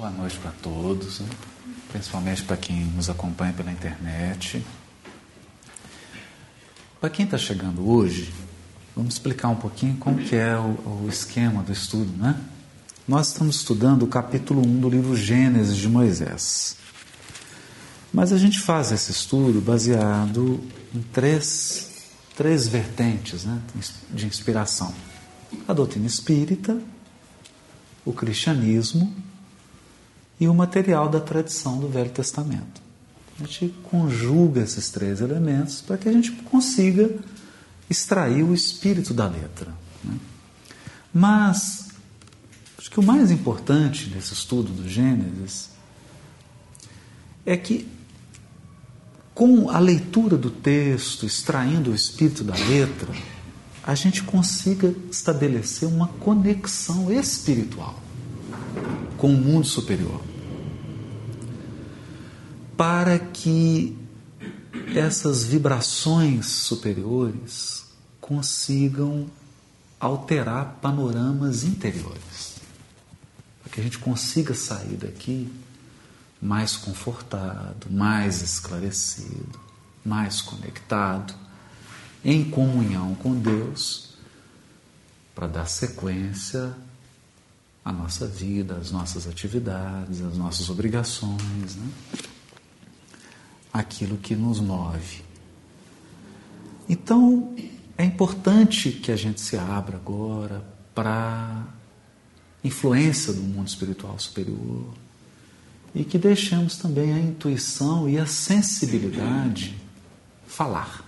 Boa noite para todos, principalmente para quem nos acompanha pela internet. Para quem está chegando hoje, vamos explicar um pouquinho como que é o, o, esquema do estudo, né? Nós estamos estudando o capítulo 1 do livro Gênesis de Moisés. Mas a gente faz esse estudo baseado em três, três vertentes né, de inspiração: a doutrina espírita, o cristianismo e o material da tradição do Velho Testamento. A gente conjuga esses três elementos para que a gente consiga extrair o espírito da letra. Né? Mas acho que o mais importante nesse estudo do Gênesis é que com a leitura do texto, extraindo o espírito da letra, a gente consiga estabelecer uma conexão espiritual com o mundo superior para que essas vibrações superiores consigam alterar panoramas interiores. Para que a gente consiga sair daqui mais confortado, mais esclarecido, mais conectado, em comunhão com Deus, para dar sequência à nossa vida, às nossas atividades, às nossas obrigações. Né? Aquilo que nos move. Então, é importante que a gente se abra agora para influência do mundo espiritual superior e que deixemos também a intuição e a sensibilidade falar.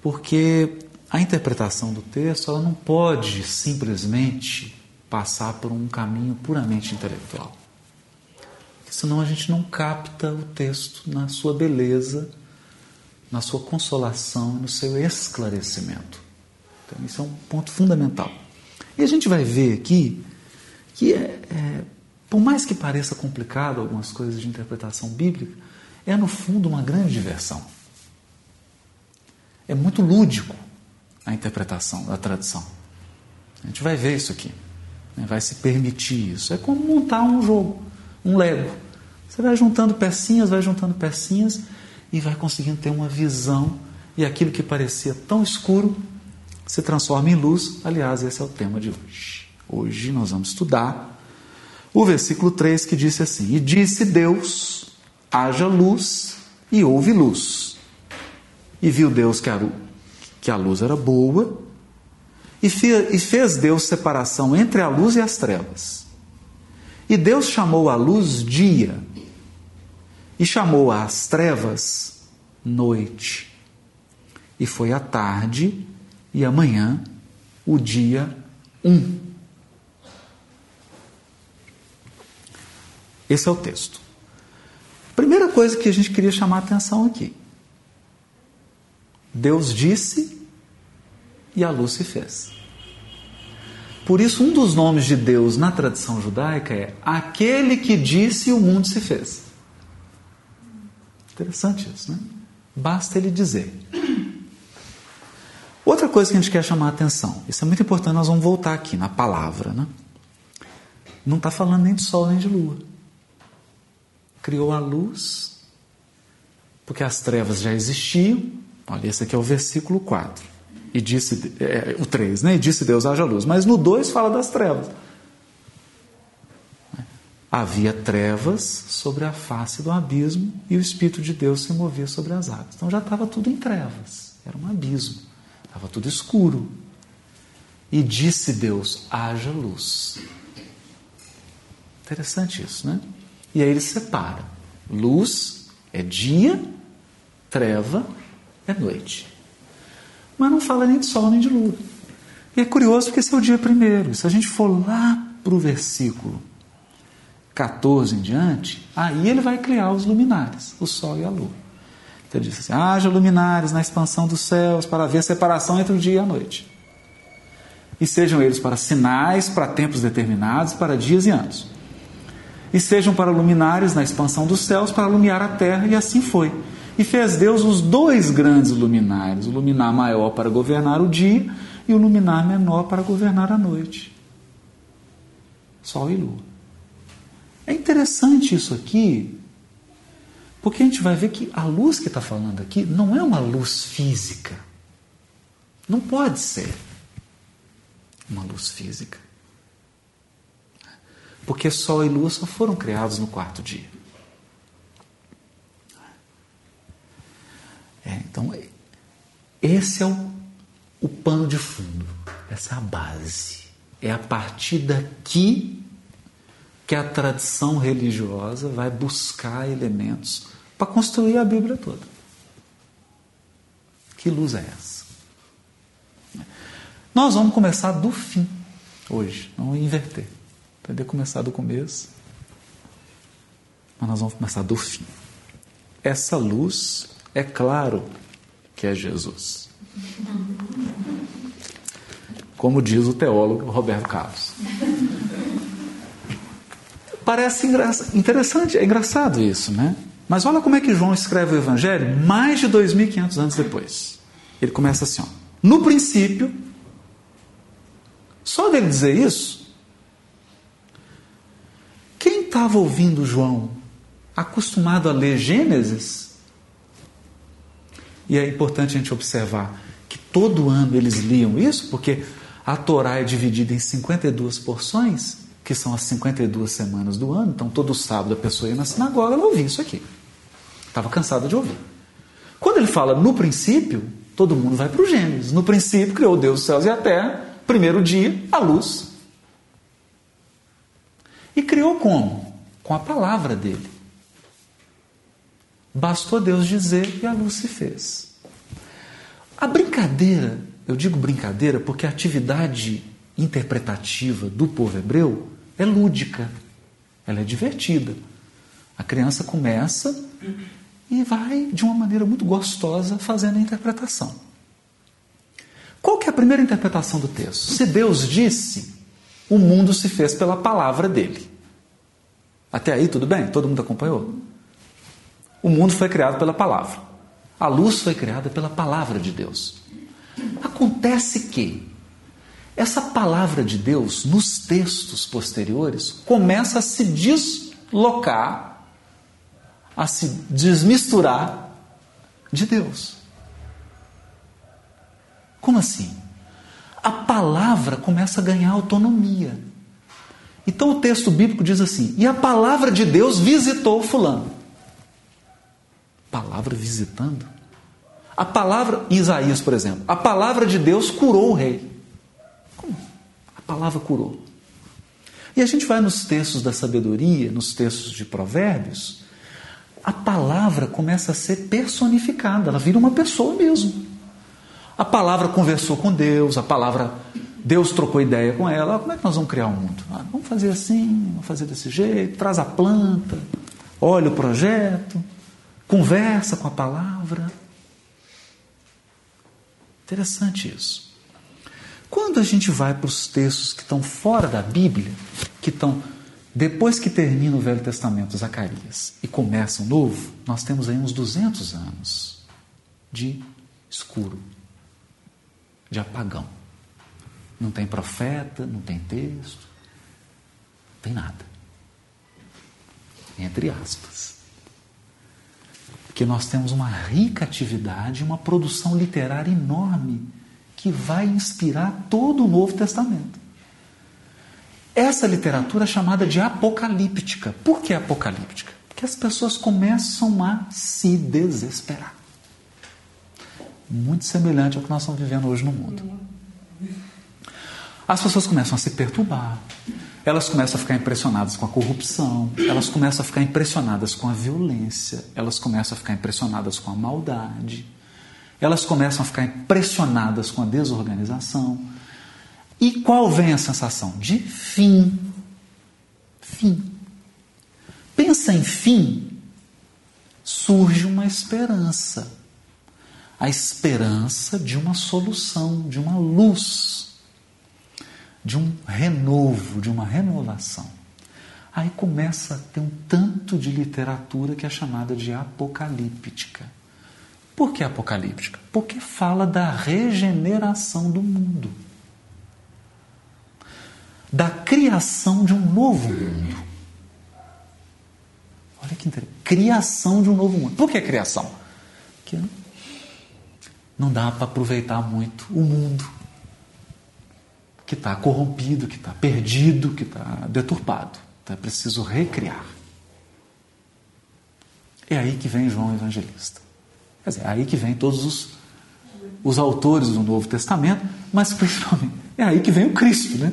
Porque a interpretação do texto ela não pode simplesmente passar por um caminho puramente intelectual senão a gente não capta o texto na sua beleza, na sua consolação, no seu esclarecimento. Então, isso é um ponto fundamental. E a gente vai ver aqui que, é, é, por mais que pareça complicado algumas coisas de interpretação bíblica, é no fundo uma grande diversão. É muito lúdico a interpretação da tradição. A gente vai ver isso aqui, né? vai se permitir isso. É como montar um jogo, um Lego. Você vai juntando pecinhas, vai juntando pecinhas e vai conseguindo ter uma visão e aquilo que parecia tão escuro se transforma em luz. Aliás, esse é o tema de hoje. Hoje nós vamos estudar o versículo 3 que disse assim: E disse Deus: haja luz, e houve luz. E viu Deus que a, que a luz era boa, e fez Deus separação entre a luz e as trevas. E Deus chamou a luz dia, e chamou às trevas noite. E foi a tarde e amanhã o dia um. Esse é o texto. Primeira coisa que a gente queria chamar a atenção aqui. Deus disse e a luz se fez. Por isso, um dos nomes de Deus na tradição judaica é aquele que disse e o mundo se fez. Interessante isso, né? Basta ele dizer. Outra coisa que a gente quer chamar a atenção, isso é muito importante, nós vamos voltar aqui na palavra, né? Não está falando nem de sol nem de lua. Criou a luz, porque as trevas já existiam. Olha, esse aqui é o versículo 4. E disse, é, o 3, né? E disse Deus haja luz. Mas no 2 fala das trevas havia trevas sobre a face do abismo e o Espírito de Deus se movia sobre as águas. Então já estava tudo em trevas, era um abismo, estava tudo escuro. E disse Deus: haja luz. Interessante isso, né? E aí ele separa: luz é dia, treva é noite. Mas não fala nem de sol nem de lua. E é curioso porque esse é o dia primeiro. Se a gente for lá para o versículo 14 em diante, aí ele vai criar os luminares, o Sol e a Lua. Então ele diz assim: haja luminares na expansão dos céus para haver separação entre o dia e a noite. E sejam eles para sinais, para tempos determinados, para dias e anos. E sejam para luminares na expansão dos céus, para iluminar a terra, e assim foi. E fez Deus os dois grandes luminares, o luminar maior para governar o dia e o luminar menor para governar a noite. Sol e lua. É interessante isso aqui, porque a gente vai ver que a luz que está falando aqui não é uma luz física. Não pode ser uma luz física. Porque Sol e Lua só foram criados no quarto dia. É, então, esse é o, o pano de fundo, essa é a base. É a partir daqui que a tradição religiosa vai buscar elementos para construir a Bíblia toda. Que luz é essa? Nós vamos começar do fim hoje, vamos inverter. Poder começar do começo, mas nós vamos começar do fim. Essa luz, é claro que é Jesus. Como diz o teólogo Roberto Carlos. Parece interessante, é engraçado isso, né? Mas olha como é que João escreve o Evangelho mais de 2.500 anos depois. Ele começa assim: ó, no princípio, só dele dizer isso, quem estava ouvindo João, acostumado a ler Gênesis, e é importante a gente observar que todo ano eles liam isso, porque a Torá é dividida em 52 porções, que são as 52 semanas do ano, então todo sábado a pessoa ia na sinagoga, ela ouvia isso aqui. Estava cansada de ouvir. Quando ele fala no princípio, todo mundo vai para o Gênesis. No princípio criou Deus os céus e a terra, primeiro dia, a luz. E criou como? Com a palavra dele. Bastou Deus dizer e a luz se fez. A brincadeira, eu digo brincadeira porque a atividade interpretativa do povo hebreu é lúdica, ela é divertida. A criança começa e vai, de uma maneira muito gostosa, fazendo a interpretação. Qual que é a primeira interpretação do texto? Se Deus disse, o mundo se fez pela palavra dele. Até aí, tudo bem? Todo mundo acompanhou? O mundo foi criado pela palavra. A luz foi criada pela palavra de Deus. Acontece que essa palavra de Deus, nos textos posteriores, começa a se deslocar, a se desmisturar de Deus. Como assim? A palavra começa a ganhar autonomia. Então o texto bíblico diz assim: e a palavra de Deus visitou Fulano. Palavra visitando? A palavra, Isaías, por exemplo, a palavra de Deus curou o rei palavra curou. E a gente vai nos textos da sabedoria, nos textos de provérbios, a palavra começa a ser personificada, ela vira uma pessoa mesmo. A palavra conversou com Deus, a palavra Deus trocou ideia com ela. Como é que nós vamos criar o um mundo? Ah, vamos fazer assim, vamos fazer desse jeito, traz a planta, olha o projeto, conversa com a palavra. Interessante isso. Quando a gente vai para os textos que estão fora da Bíblia, que estão depois que termina o Velho Testamento, Zacarias, e começa o Novo, nós temos aí uns 200 anos de escuro, de apagão. Não tem profeta, não tem texto, não tem nada. Entre aspas. Porque nós temos uma rica atividade, uma produção literária enorme que vai inspirar todo o Novo Testamento. Essa literatura é chamada de apocalíptica. Por que apocalíptica? Porque as pessoas começam a se desesperar. Muito semelhante ao que nós estamos vivendo hoje no mundo. As pessoas começam a se perturbar, elas começam a ficar impressionadas com a corrupção, elas começam a ficar impressionadas com a violência, elas começam a ficar impressionadas com a maldade, elas começam a ficar impressionadas com a desorganização. E qual vem a sensação? De fim. Fim. Pensa em fim, surge uma esperança. A esperança de uma solução, de uma luz, de um renovo, de uma renovação. Aí começa a ter um tanto de literatura que é chamada de apocalíptica. Por que apocalíptica? Porque fala da regeneração do mundo, da criação de um novo mundo. criação de um novo mundo. Por que criação? Porque não dá para aproveitar muito o mundo que está corrompido, que está perdido, que está deturpado. Então é preciso recriar. É aí que vem João Evangelista. Quer dizer, é aí que vem todos os, os autores do Novo Testamento, mas principalmente é aí que vem o Cristo, né?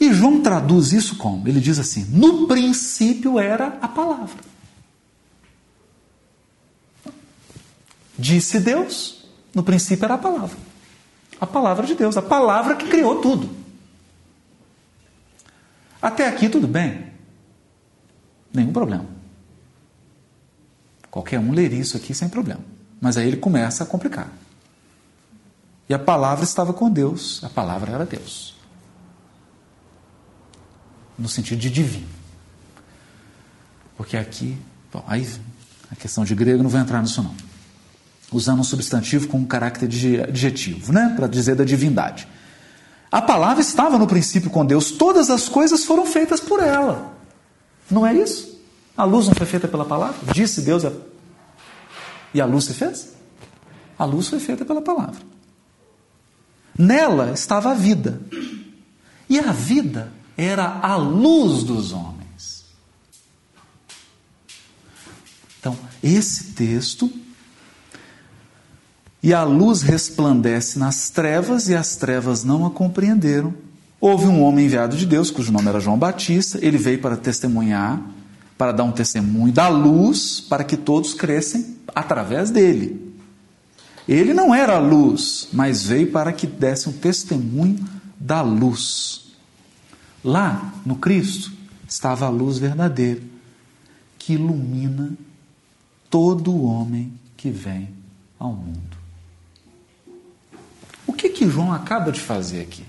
E João traduz isso como? Ele diz assim: no princípio era a palavra. Disse Deus, no princípio era a palavra. A palavra de Deus, a palavra que criou tudo. Até aqui tudo bem. Nenhum problema. Qualquer um leria isso aqui sem problema. Mas aí ele começa a complicar. E a palavra estava com Deus, a palavra era Deus. No sentido de divino. Porque aqui, bom, aí a questão de grego não vai entrar nisso não. Usando um substantivo com um caráter adjetivo, né? Para dizer da divindade. A palavra estava no princípio com Deus, todas as coisas foram feitas por ela. Não é isso? A luz não foi feita pela palavra? Disse Deus e a luz se fez? A luz foi feita pela palavra. Nela estava a vida. E a vida era a luz dos homens. Então, esse texto. E a luz resplandece nas trevas, e as trevas não a compreenderam. Houve um homem enviado de Deus, cujo nome era João Batista, ele veio para testemunhar, para dar um testemunho da luz, para que todos crescem através dele. Ele não era a luz, mas veio para que desse um testemunho da luz. Lá no Cristo estava a luz verdadeira, que ilumina todo homem que vem ao mundo. O que que João acaba de fazer aqui?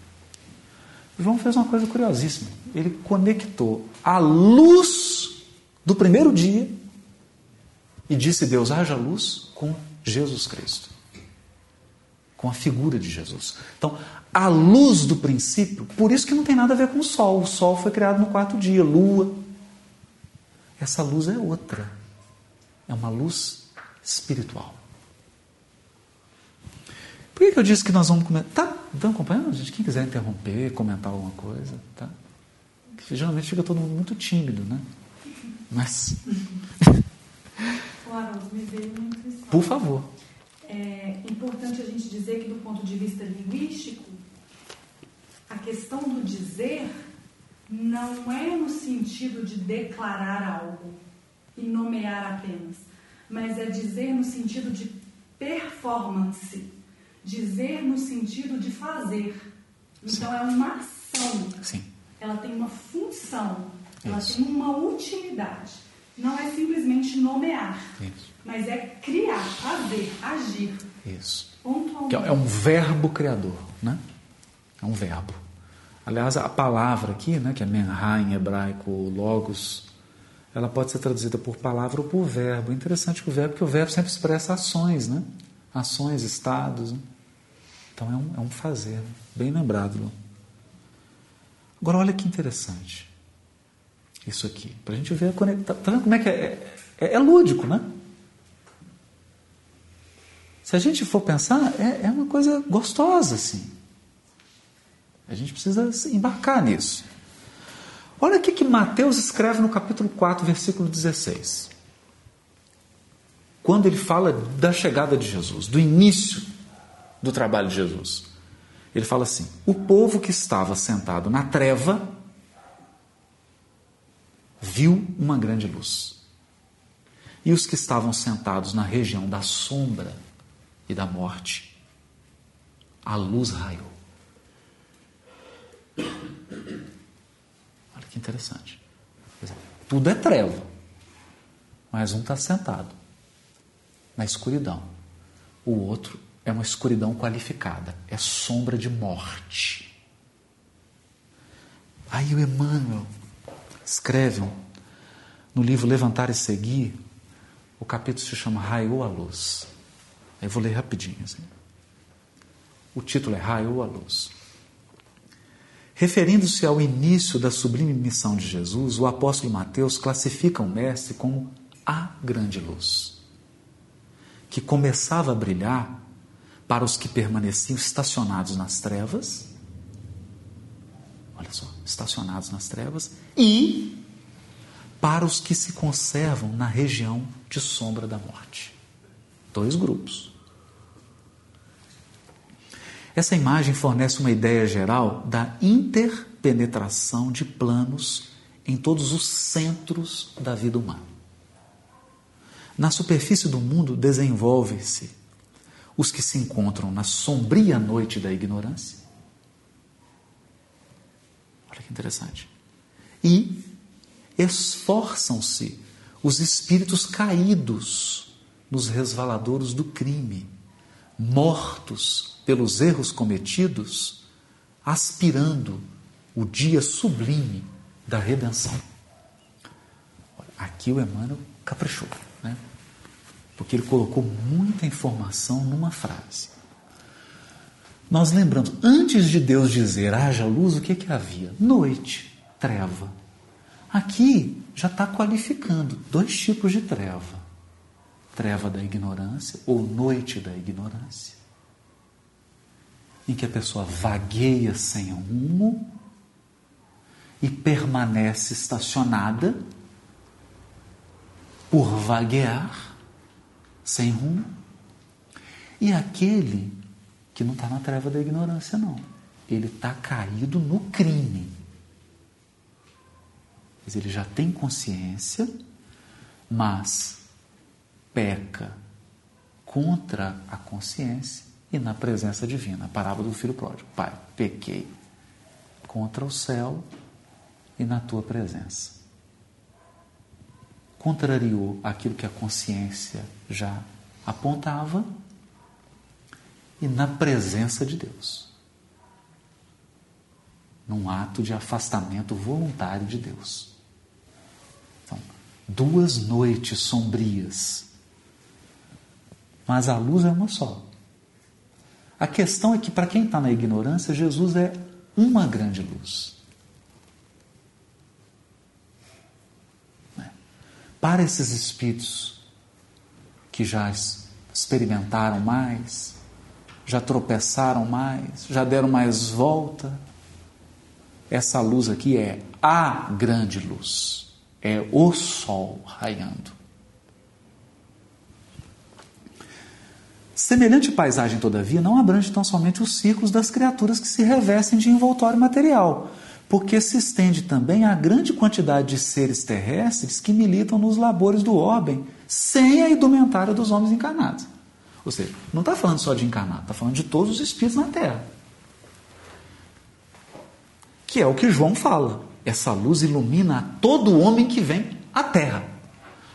João fez uma coisa curiosíssima. Ele conectou a luz do primeiro dia e disse Deus haja luz com Jesus Cristo com a figura de Jesus. Então, a luz do princípio, por isso que não tem nada a ver com o sol. O sol foi criado no quarto dia, lua. Essa luz é outra. É uma luz espiritual. Por que, que eu disse que nós vamos comentar? Tá, estão acompanhando, gente? Quem quiser interromper, comentar alguma coisa, tá? Geralmente fica todo mundo muito tímido, né? Mas. Claro, me veio muito Por favor é importante a gente dizer que, do ponto de vista linguístico, a questão do dizer não é no sentido de declarar algo e nomear apenas, mas é dizer no sentido de performance, dizer no sentido de fazer. Então, Sim. é uma ação. Sim. Ela tem uma função, ela tem uma utilidade. Não é simplesmente nomear. Isso mas é criar, fazer, agir. Isso. Pontualmente. É um verbo criador, né? É um verbo. Aliás, a palavra aqui, né, que é menha em hebraico, logos, ela pode ser traduzida por palavra ou por verbo. Interessante que o verbo, porque o verbo sempre expressa ações, né? Ações, estados. Né? Então é um, é um fazer. Bem lembrado. Agora olha que interessante. Isso aqui. Para a gente ver a conexão. Tá vendo como é que é, é, é lúdico, né? Se a gente for pensar, é, é uma coisa gostosa, assim. A gente precisa embarcar nisso. Olha o que Mateus escreve no capítulo 4, versículo 16. Quando ele fala da chegada de Jesus, do início do trabalho de Jesus. Ele fala assim: O povo que estava sentado na treva viu uma grande luz. E os que estavam sentados na região da sombra e da morte, a luz raiou. Olha que interessante. Tudo é treva, mas um está sentado na escuridão. O outro é uma escuridão qualificada, é sombra de morte. Aí o Emmanuel escreve no livro Levantar e Seguir, o capítulo se chama Raiou a Luz. Eu vou ler rapidinho. Assim. O título é Raiou a Luz. Referindo-se ao início da sublime missão de Jesus, o apóstolo Mateus classifica o Mestre como a grande luz, que começava a brilhar para os que permaneciam estacionados nas trevas. Olha só, estacionados nas trevas e para os que se conservam na região de sombra da morte. Dois grupos. Essa imagem fornece uma ideia geral da interpenetração de planos em todos os centros da vida humana. Na superfície do mundo desenvolve-se os que se encontram na sombria noite da ignorância. Interessante. E esforçam-se os espíritos caídos nos resvaladouros do crime, mortos pelos erros cometidos, aspirando o dia sublime da redenção. Aqui o Emmanuel caprichou, né? porque ele colocou muita informação numa frase. Nós lembramos, antes de Deus dizer haja luz, o que, que havia? Noite, treva. Aqui já está qualificando dois tipos de treva: treva da ignorância ou noite da ignorância em que a pessoa vagueia sem rumo e permanece estacionada por vaguear sem rumo, e aquele que não está na treva da ignorância, não. Ele está caído no crime. Mas ele já tem consciência, mas peca contra a consciência e na presença divina. A parábola do filho pródigo. Pai, pequei contra o céu e na tua presença. Contrariou aquilo que a consciência já apontava e na presença de Deus. Num ato de afastamento voluntário de Deus. Então, duas noites sombrias. Mas a luz é uma só. A questão é que, para quem está na ignorância, Jesus é uma grande luz. Né? Para esses espíritos que já experimentaram mais, já tropeçaram mais, já deram mais volta, essa luz aqui é a grande luz, é o sol raiando. Semelhante paisagem, todavia, não abrange tão somente os círculos das criaturas que se revestem de envoltório material, porque se estende também à grande quantidade de seres terrestres que militam nos labores do orbe, sem a indumentária dos homens encarnados. Ou seja, não está falando só de encarnado, está falando de todos os espíritos na Terra. Que é o que João fala. Essa luz ilumina todo homem que vem à Terra.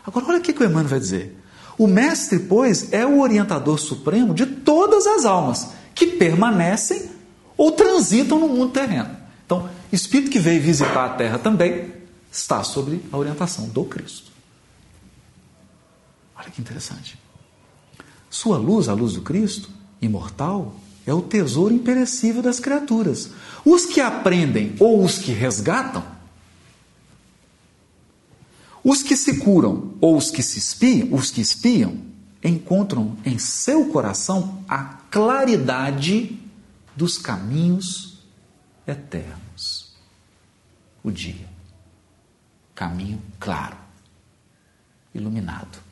Agora, olha o que o Emmanuel vai dizer. O mestre, pois, é o orientador supremo de todas as almas que permanecem ou transitam no mundo terreno. Então, espírito que veio visitar a terra também está sob a orientação do Cristo. Olha que interessante. Sua luz, a luz do Cristo, imortal, é o tesouro imperecível das criaturas. Os que aprendem ou os que resgatam os que se curam ou os que se espiam, os que espiam, encontram em seu coração a claridade dos caminhos eternos. O dia. Caminho claro, iluminado.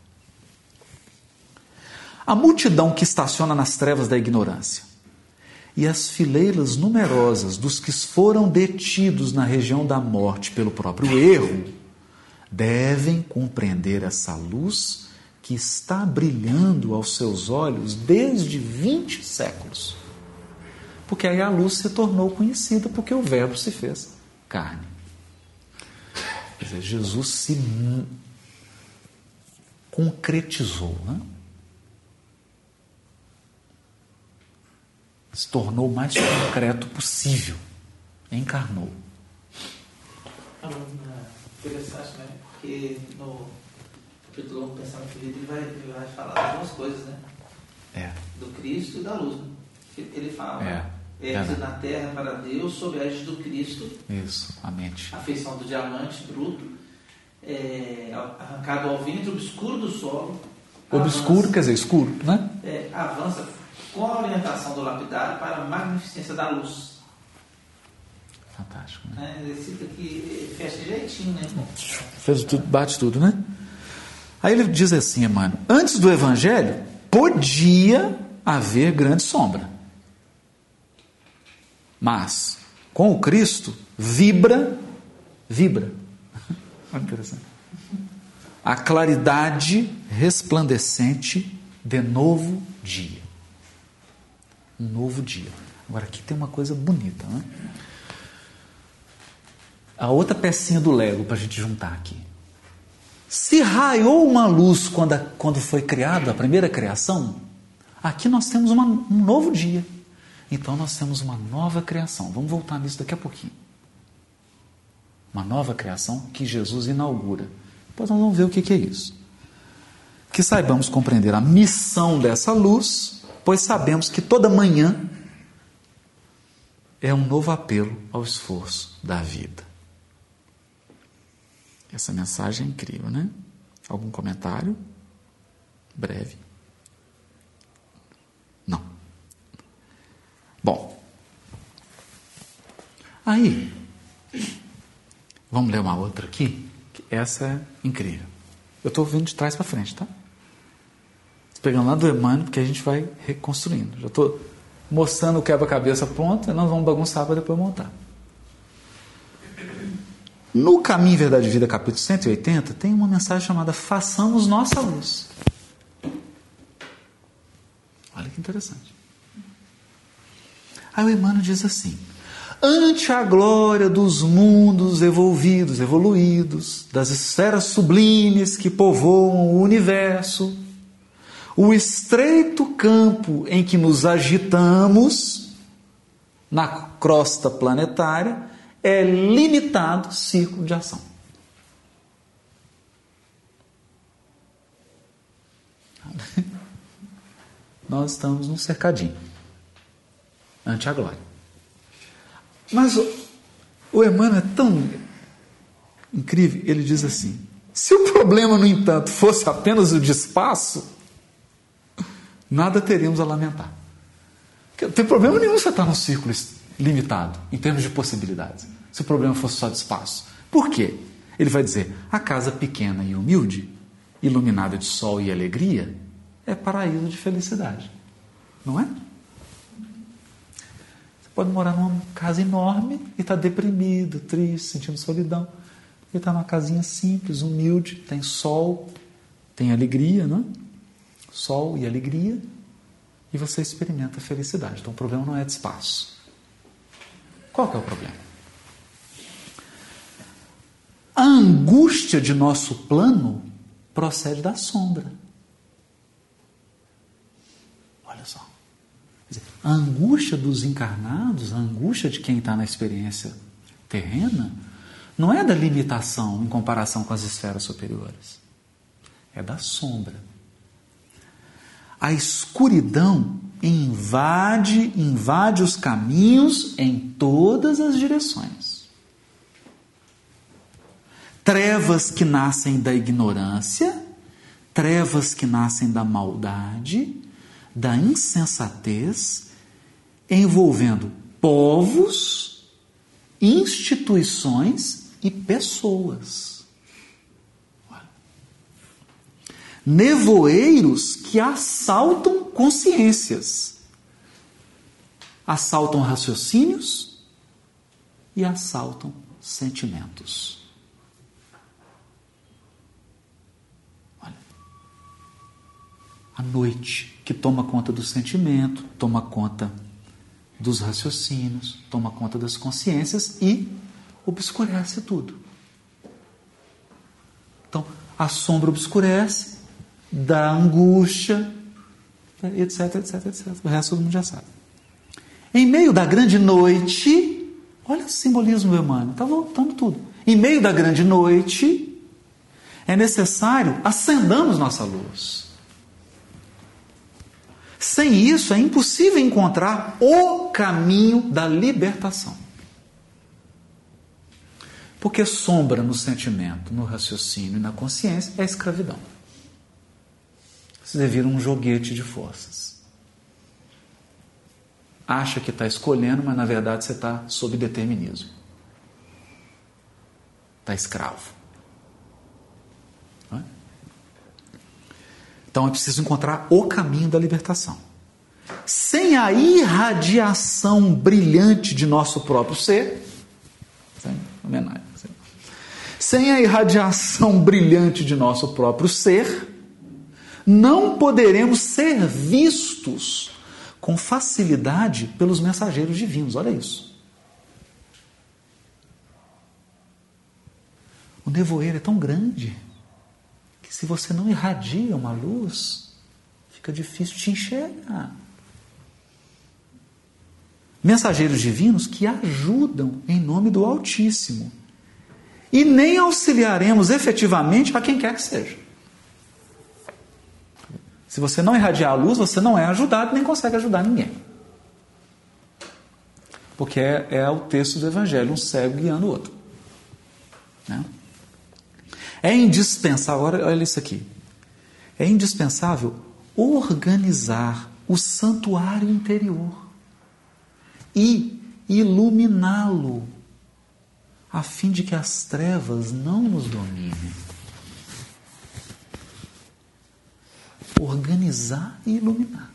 A multidão que estaciona nas trevas da ignorância e as fileiras numerosas dos que foram detidos na região da morte pelo próprio erro devem compreender essa luz que está brilhando aos seus olhos desde 20 séculos. Porque aí a luz se tornou conhecida, porque o Verbo se fez carne. Quer dizer, Jesus se concretizou, né? Se tornou o mais concreto possível, encarnou. Interessante, né? Porque no capítulo 1 Pensamento Vida ele vai, ele vai falar de duas coisas, né? É. Do Cristo e da luz. Né? Ele fala, é. é Verdade. na terra para Deus, sob a égide do Cristo, Isso, a mente. a feição do diamante bruto, é, arrancado ao ventre obscuro do solo. Obscuro avança- quer dizer escuro, né? é, avança com a orientação do lapidário para a magnificência da luz. Fantástico, né? Né? Ele cita que fecha direitinho, né? Fez tudo, bate tudo, né? Aí ele diz assim, Emmanuel, antes do evangelho, podia haver grande sombra. Mas, com o Cristo, vibra, vibra. Olha que interessante. A claridade resplandecente de novo dia. Um novo dia. Agora, aqui tem uma coisa bonita, né? A outra pecinha do Lego para a gente juntar aqui. Se raiou uma luz quando, a- quando foi criada a primeira criação, aqui nós temos uma- um novo dia. Então nós temos uma nova criação. Vamos voltar nisso daqui a pouquinho. Uma nova criação que Jesus inaugura. Depois nós vamos ver o que que é isso. Que saibamos compreender a missão dessa luz, pois sabemos que toda manhã é um novo apelo ao esforço da vida. Essa mensagem é incrível, né? Algum comentário? Breve. Não. Bom. Aí, vamos ler uma outra aqui? Essa é incrível. Eu estou vindo de trás para frente, tá? Pegando lá do Emmanuel, porque a gente vai reconstruindo. Já estou mostrando o quebra-cabeça pronto, nós vamos bagunçar para depois montar. No Caminho Verdade e Vida, capítulo 180, tem uma mensagem chamada Façamos Nossa Luz. Olha que interessante. Aí o Emmanuel diz assim: Ante a glória dos mundos evolvidos, evoluídos, das esferas sublimes que povoam o universo, o estreito campo em que nos agitamos, na crosta planetária, é limitado círculo de ação. Nós estamos num cercadinho ante a glória. Mas o, o Emmanuel é tão incrível, ele diz assim: se o problema, no entanto, fosse apenas o de espaço, nada teríamos a lamentar. Porque Não tem problema nenhum você estar num círculo limitado, em termos de possibilidades, se o problema fosse só de espaço. Por quê? Ele vai dizer: a casa pequena e humilde, iluminada de sol e alegria, é paraíso de felicidade. Não é? Você pode morar numa casa enorme e estar deprimido, triste, sentindo solidão. E está numa casinha simples, humilde, tem sol, tem alegria, não é? Sol e alegria, e você experimenta a felicidade. Então o problema não é de espaço. Qual que é o problema? A angústia de nosso plano procede da sombra. Olha só. Dizer, a angústia dos encarnados, a angústia de quem está na experiência terrena, não é da limitação em comparação com as esferas superiores. É da sombra. A escuridão invade, invade os caminhos em todas as direções. Trevas que nascem da ignorância, trevas que nascem da maldade, da insensatez, envolvendo povos, instituições e pessoas. Nevoeiros que assaltam consciências, assaltam raciocínios e assaltam sentimentos. Olha, a noite que toma conta do sentimento, toma conta dos raciocínios, toma conta das consciências e obscurece tudo. Então, a sombra obscurece, dá angústia, etc, etc, etc. O resto todo mundo já sabe. Em meio da grande noite, olha o simbolismo, Emmanuel, está voltando tudo. Em meio da grande noite, é necessário acendamos nossa luz. Sem isso é impossível encontrar o caminho da libertação. Porque sombra no sentimento, no raciocínio e na consciência é escravidão. Você vira um joguete de forças. Acha que está escolhendo, mas na verdade você está sob determinismo. Está escravo. É? Então é preciso encontrar o caminho da libertação. Sem a irradiação brilhante de nosso próprio ser, homenagem sem a irradiação brilhante de nosso próprio ser, não poderemos ser vistos com facilidade pelos mensageiros divinos. Olha isso. O nevoeiro é tão grande que se você não irradia uma luz, fica difícil te enxergar. Mensageiros divinos que ajudam em nome do Altíssimo e nem auxiliaremos efetivamente a quem quer que seja. Se você não irradiar a luz, você não é ajudado nem consegue ajudar ninguém. Porque é, é o texto do Evangelho, um cego guiando o outro. Né? É indispensável, olha, olha isso aqui. É indispensável organizar o santuário interior e iluminá-lo a fim de que as trevas não nos dominem. Organizar e iluminar.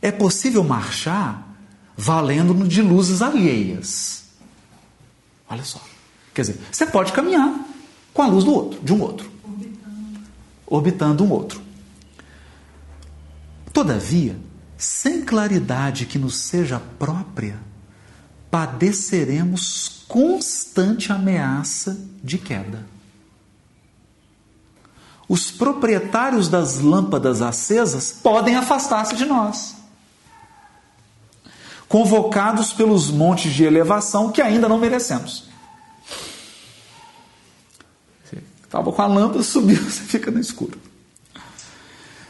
É possível marchar valendo de luzes alheias. Olha só. Quer dizer, você pode caminhar com a luz do outro, de um outro. Orbitando, orbitando um outro. Todavia, sem claridade que nos seja própria, padeceremos constante ameaça de queda. Os proprietários das lâmpadas acesas podem afastar-se de nós, convocados pelos montes de elevação que ainda não merecemos. Estava com a lâmpada, subiu, você fica no escuro.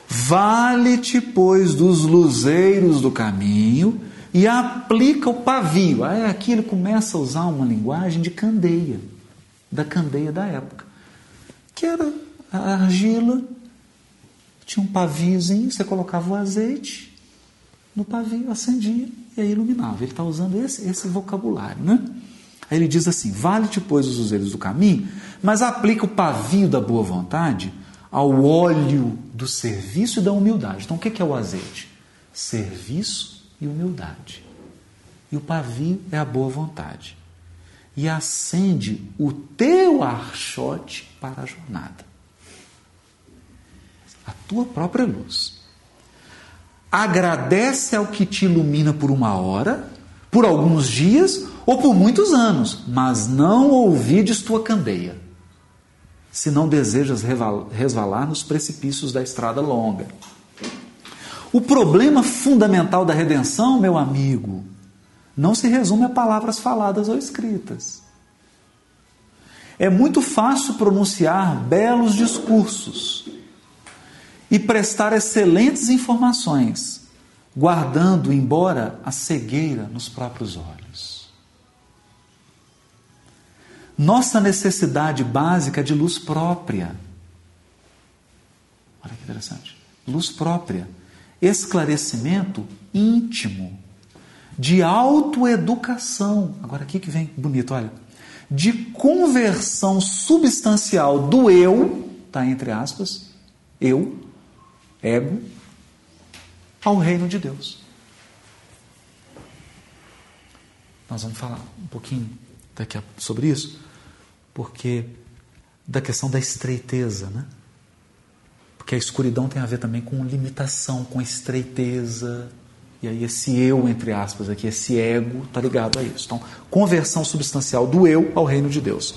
Vale-te, pois, dos luzeiros do caminho e aplica o pavio. Aí aqui ele começa a usar uma linguagem de candeia, da candeia da época, que era a argila, tinha um paviozinho, você colocava o azeite no pavio, acendia e aí iluminava. Ele está usando esse, esse vocabulário, né? Aí ele diz assim: vale-te, pois, os usureiros do caminho, mas aplica o pavio da boa vontade ao óleo do serviço e da humildade. Então, o que é o azeite? Serviço e humildade. E o pavio é a boa vontade. E acende o teu archote para a jornada. A tua própria luz. Agradece ao que te ilumina por uma hora, por alguns dias ou por muitos anos, mas não ouvides tua candeia, se não desejas resvalar nos precipícios da estrada longa. O problema fundamental da redenção, meu amigo, não se resume a palavras faladas ou escritas. É muito fácil pronunciar belos discursos e prestar excelentes informações, guardando embora a cegueira nos próprios olhos. Nossa necessidade básica é de luz própria. Olha que interessante. Luz própria esclarecimento íntimo, de autoeducação. Agora aqui que vem bonito, olha. De conversão substancial do eu, tá entre aspas, eu, ego, ao reino de Deus. Nós vamos falar um pouquinho daqui a, sobre isso, porque da questão da estreiteza, né? Porque a escuridão tem a ver também com limitação, com estreiteza. E aí esse eu, entre aspas, aqui, esse ego, está ligado a isso. Então, conversão substancial do eu ao reino de Deus.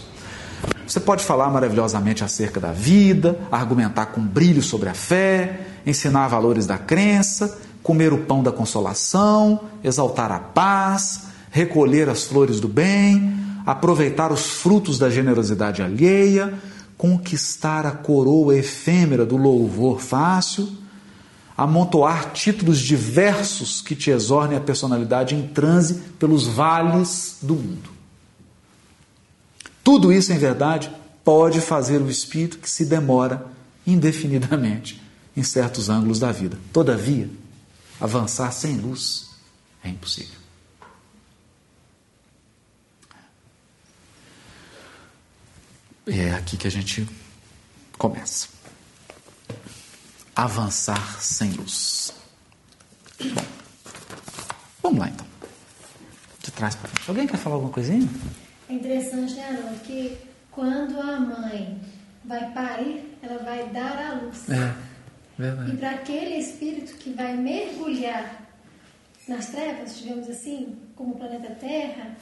Você pode falar maravilhosamente acerca da vida, argumentar com brilho sobre a fé, ensinar valores da crença, comer o pão da consolação, exaltar a paz, recolher as flores do bem, aproveitar os frutos da generosidade alheia, conquistar a coroa efêmera do louvor fácil, amontoar títulos diversos que te exornem a personalidade em transe pelos vales do mundo. Tudo isso, em verdade, pode fazer o espírito que se demora indefinidamente em certos ângulos da vida. Todavia, avançar sem luz é impossível. E é aqui que a gente começa. Avançar sem luz. Bom, vamos lá então. De trás para frente. Alguém quer falar alguma coisinha? É interessante, né, Arnold, que quando a mãe vai parir, ela vai dar a luz. É, verdade. E para aquele espírito que vai mergulhar nas trevas, digamos assim, como o planeta Terra,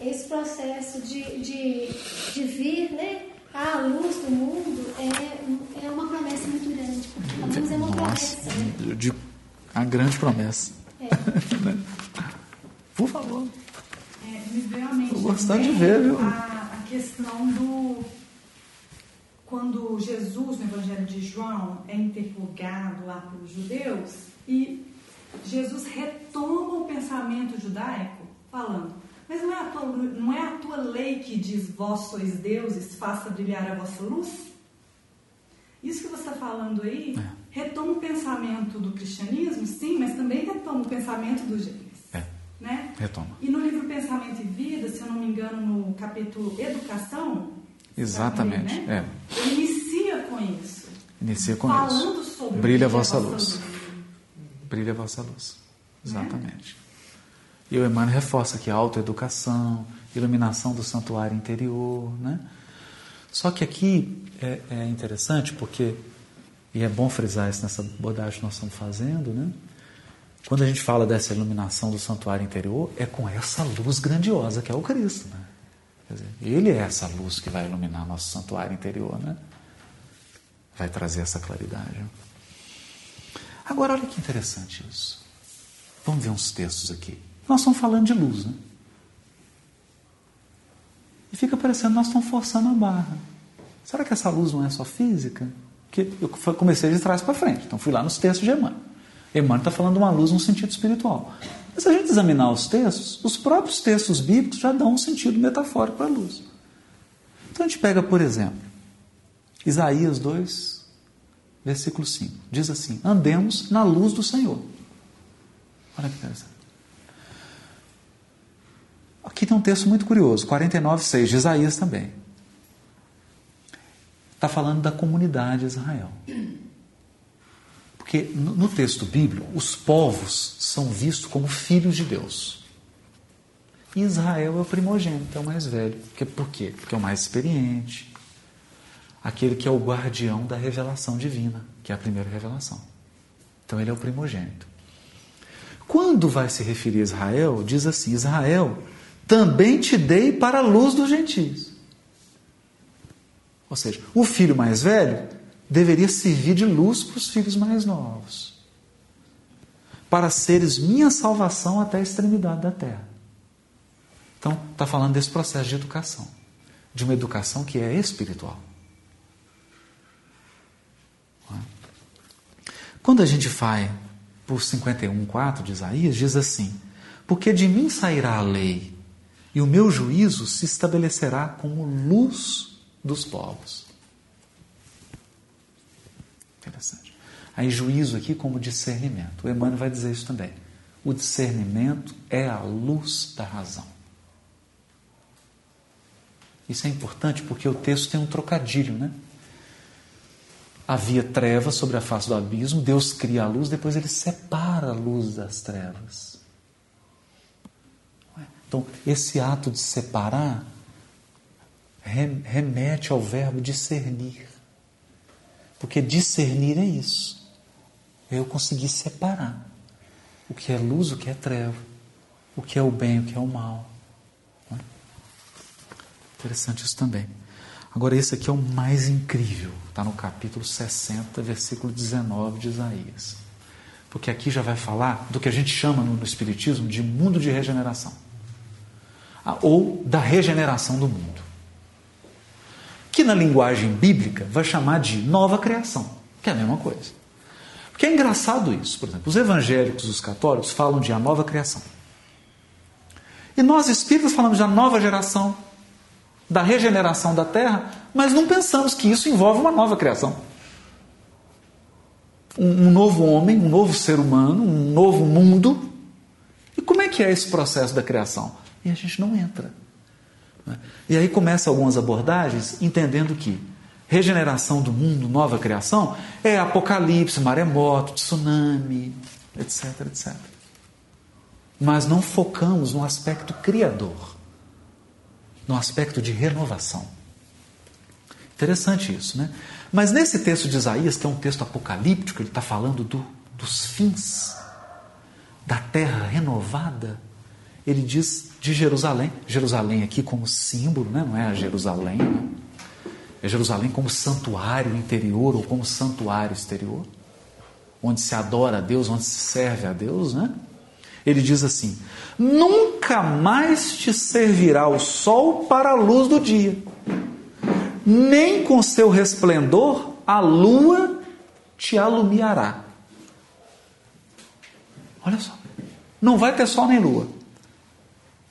esse processo de, de, de vir né, à luz do mundo é, é uma promessa muito grande, a luz é uma Nossa, promessa. né? eu digo, a grande promessa. É. Por favor. É, me veio à mente de ver, viu? A, a questão do. Quando Jesus, no Evangelho de João, é interrogado lá pelos judeus, e Jesus retoma o pensamento judaico, falando: Mas não é, a tua, não é a tua lei que diz, vós sois deuses, faça brilhar a vossa luz? Isso que você está falando aí É. retoma o pensamento do cristianismo, sim, mas também retoma o pensamento dos gêneros. É, Né? retoma. E no livro Pensamento e Vida, se eu não me engano, no capítulo Educação, Exatamente. né? ele inicia com isso. Inicia com falando isso. sobre Brilha a que é vossa luz. Brilha a vossa luz. Exatamente. E o Emmanuel reforça aqui a autoeducação, iluminação do santuário interior, né? Só que aqui é, é interessante porque, e é bom frisar isso nessa abordagem que nós estamos fazendo, né? Quando a gente fala dessa iluminação do santuário interior, é com essa luz grandiosa que é o Cristo, né? Dizer, ele é essa luz que vai iluminar nosso santuário interior, né? Vai trazer essa claridade. Agora, olha que interessante isso. Vamos ver uns textos aqui. Nós estamos falando de luz, né? E fica parecendo que nós estamos forçando a barra. Será que essa luz não é só física? Porque eu comecei de trás para frente, então fui lá nos textos de Emmanuel. Emmanuel está falando de uma luz no sentido espiritual. Mas se a gente examinar os textos, os próprios textos bíblicos já dão um sentido metafórico para a luz. Então a gente pega, por exemplo, Isaías 2, versículo 5. Diz assim: Andemos na luz do Senhor. Olha que interessante. Aqui tem um texto muito curioso, 49, 6, de Isaías também. Está falando da comunidade de Israel. Porque no texto bíblico, os povos são vistos como filhos de Deus. E Israel é o primogênito, é o mais velho. Por quê? Porque é o mais experiente. Aquele que é o guardião da revelação divina, que é a primeira revelação. Então ele é o primogênito. Quando vai se referir a Israel, diz assim: Israel, também te dei para a luz dos gentios. Ou seja, o filho mais velho deveria servir de luz para os filhos mais novos, para seres minha salvação até a extremidade da terra. Então, está falando desse processo de educação, de uma educação que é espiritual. Quando a gente vai por 51,4 de Isaías, diz assim: Porque de mim sairá a lei, e o meu juízo se estabelecerá como luz dos povos. Interessante. Aí, juízo aqui como discernimento. O Emmanuel vai dizer isso também. O discernimento é a luz da razão. Isso é importante porque o texto tem um trocadilho, né? Havia trevas sobre a face do abismo, Deus cria a luz, depois ele separa a luz das trevas. Então, esse ato de separar rem- remete ao verbo discernir. Porque discernir é isso. É eu conseguir separar o que é luz, o que é treva, o que é o bem, o que é o mal. É? Interessante isso também. Agora, esse aqui é o mais incrível. Está no capítulo 60, versículo 19 de Isaías. Porque aqui já vai falar do que a gente chama no no Espiritismo de mundo de regeneração. Ah, Ou da regeneração do mundo. Que na linguagem bíblica vai chamar de nova criação, que é a mesma coisa. Porque é engraçado isso, por exemplo, os evangélicos, os católicos falam de a nova criação. E nós espíritas falamos da nova geração, da regeneração da terra, mas não pensamos que isso envolve uma nova criação. Um, um novo homem, um novo ser humano, um novo mundo. E como é que é esse processo da criação? E a gente não entra. E aí começa algumas abordagens entendendo que regeneração do mundo, nova criação, é apocalipse, maremoto, tsunami, etc, etc. Mas não focamos no aspecto criador, no aspecto de renovação. Interessante isso, né? Mas nesse texto de Isaías, que é um texto apocalíptico, ele está falando do, dos fins, da terra renovada, ele diz de Jerusalém, Jerusalém aqui como símbolo, né? não é a Jerusalém, né? é Jerusalém como santuário interior ou como santuário exterior, onde se adora a Deus, onde se serve a Deus, né? Ele diz assim: Nunca mais te servirá o sol para a luz do dia, nem com seu resplendor a lua te alumiará. Olha só, não vai ter sol nem lua.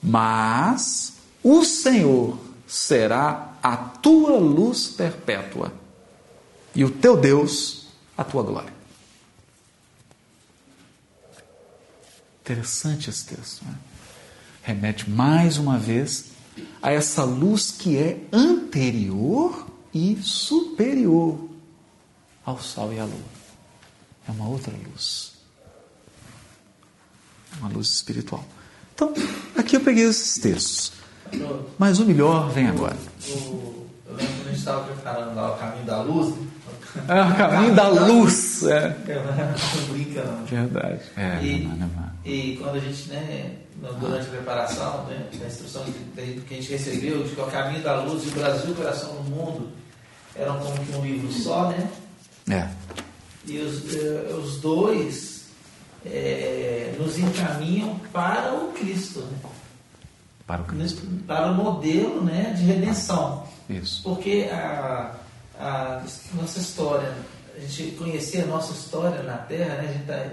Mas o Senhor será a tua luz perpétua e o teu Deus a tua glória. Interessante esse texto. Né? Remete mais uma vez a essa luz que é anterior e superior ao sol e à lua. É uma outra luz. Uma luz espiritual. Então, aqui eu peguei esses textos. Mas o melhor vem agora. eu lembro quando a gente estava preparando lá o caminho da luz. É o caminho da luz. É. Não brinca, não. Verdade. É, E, não, não, não. e quando a gente, né, durante a preparação, né, da instrução que, que a gente recebeu, de que é o caminho da luz e o Brasil, o coração do mundo, eram como que um livro só, né? É. E os, eh, os dois eh, nos encaminham para o Cristo, né? Para o Cristo. para o modelo né, de redenção. Isso. Porque a, a nossa história, a gente conhecer a nossa história na Terra, né, a gente tá,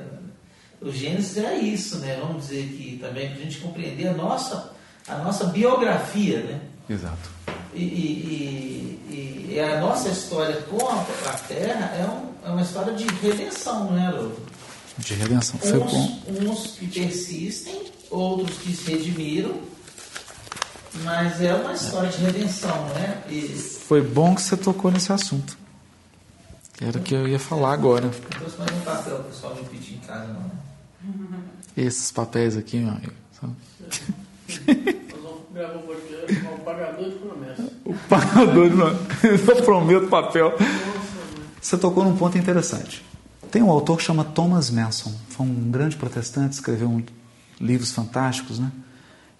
o Gênesis é isso, né? Vamos dizer que também para a gente compreender a nossa, a nossa biografia, né? Exato. E, e- e- e a nossa história com a, a Terra é, um- é uma história de redenção, não é, Lô? De redenção. Foi bom. Uns, uns que persistem, outros que se redimiram, mas é uma história de redenção, né? E Foi bom que você tocou nesse assunto. Era o que eu ia falar agora. eu trouxe mais um papel, o pessoal me pedir em casa, não, né? Esses papéis aqui, meu amigo. são- Nós vamos gravar um podcast com o pagador de promessa. O pagador de nome. Eu prometo papel. Você tocou num ponto interessante. Tem um autor que chama Thomas Manson. Foi um grande protestante, escreveu um- livros fantásticos, né?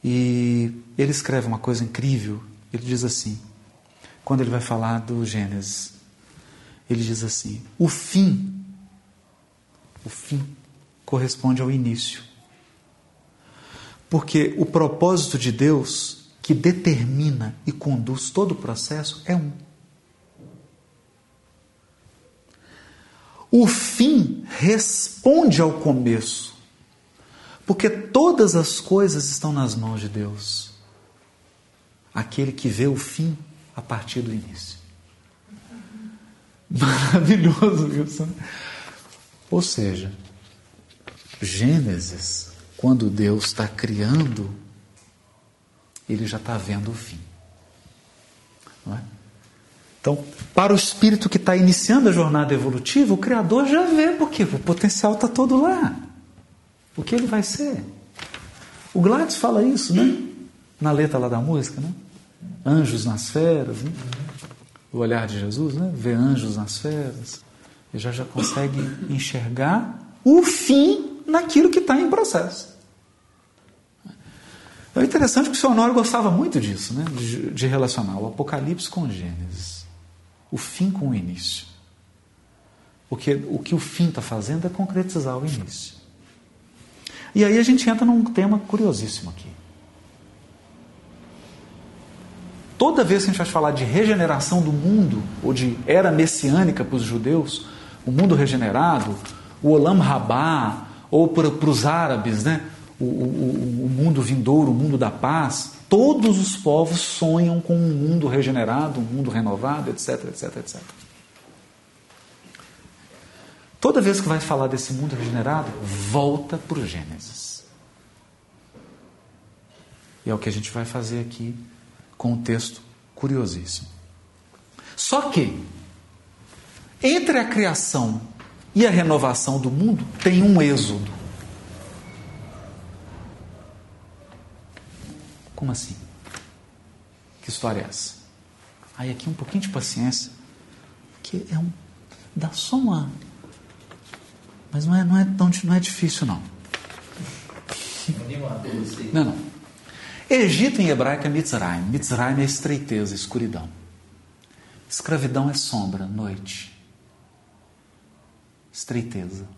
E ele escreve uma coisa incrível. Ele diz assim, quando ele vai falar do Gênesis, ele diz assim: o fim, o fim corresponde ao início. Porque o propósito de Deus que determina e conduz todo o processo é um. O fim responde ao começo, porque todas as coisas estão nas mãos de Deus. Aquele que vê o fim a partir do início. Maravilhoso isso. né? Ou seja, Gênesis, quando Deus está criando, ele já está vendo o fim. Não é? Então, para o espírito que está iniciando a jornada evolutiva, o Criador já vê, porque o potencial está todo lá. O que ele vai ser? O Gladys fala isso, né? Na letra lá da música, né? Anjos nas feras, né? O olhar de Jesus, né? Vê anjos nas feras. Ele já, já consegue enxergar o fim naquilo que está em processo. É interessante que o seu Honório gostava muito disso, né? de, de relacionar o Apocalipse com Gênesis, o fim com o início. Porque o que o fim está fazendo é concretizar o início. E aí a gente entra num tema curiosíssimo aqui. Toda vez que a gente vai falar de regeneração do mundo, ou de era messiânica para os judeus, o mundo regenerado, o Olam Rabá, ou para, os árabes, né? O, o, o mundo vindouro, o mundo da paz, todos os povos sonham com um mundo regenerado, um mundo renovado, etc, etc, etc. Toda vez que vai falar desse mundo regenerado, volta para o Gênesis. E é o que a gente vai fazer aqui com um texto curiosíssimo. Só que, entre a criação e a renovação do mundo, tem um êxodo. Como assim? Que história é essa? Aí aqui um pouquinho de paciência, que é um dá só uma mas não é não é tão não é difícil não. Não, não. Egito em hebraico é Mitzrayim. Mitzrayim é estreiteza, escuridão. Escravidão é sombra, noite. Estreiteza,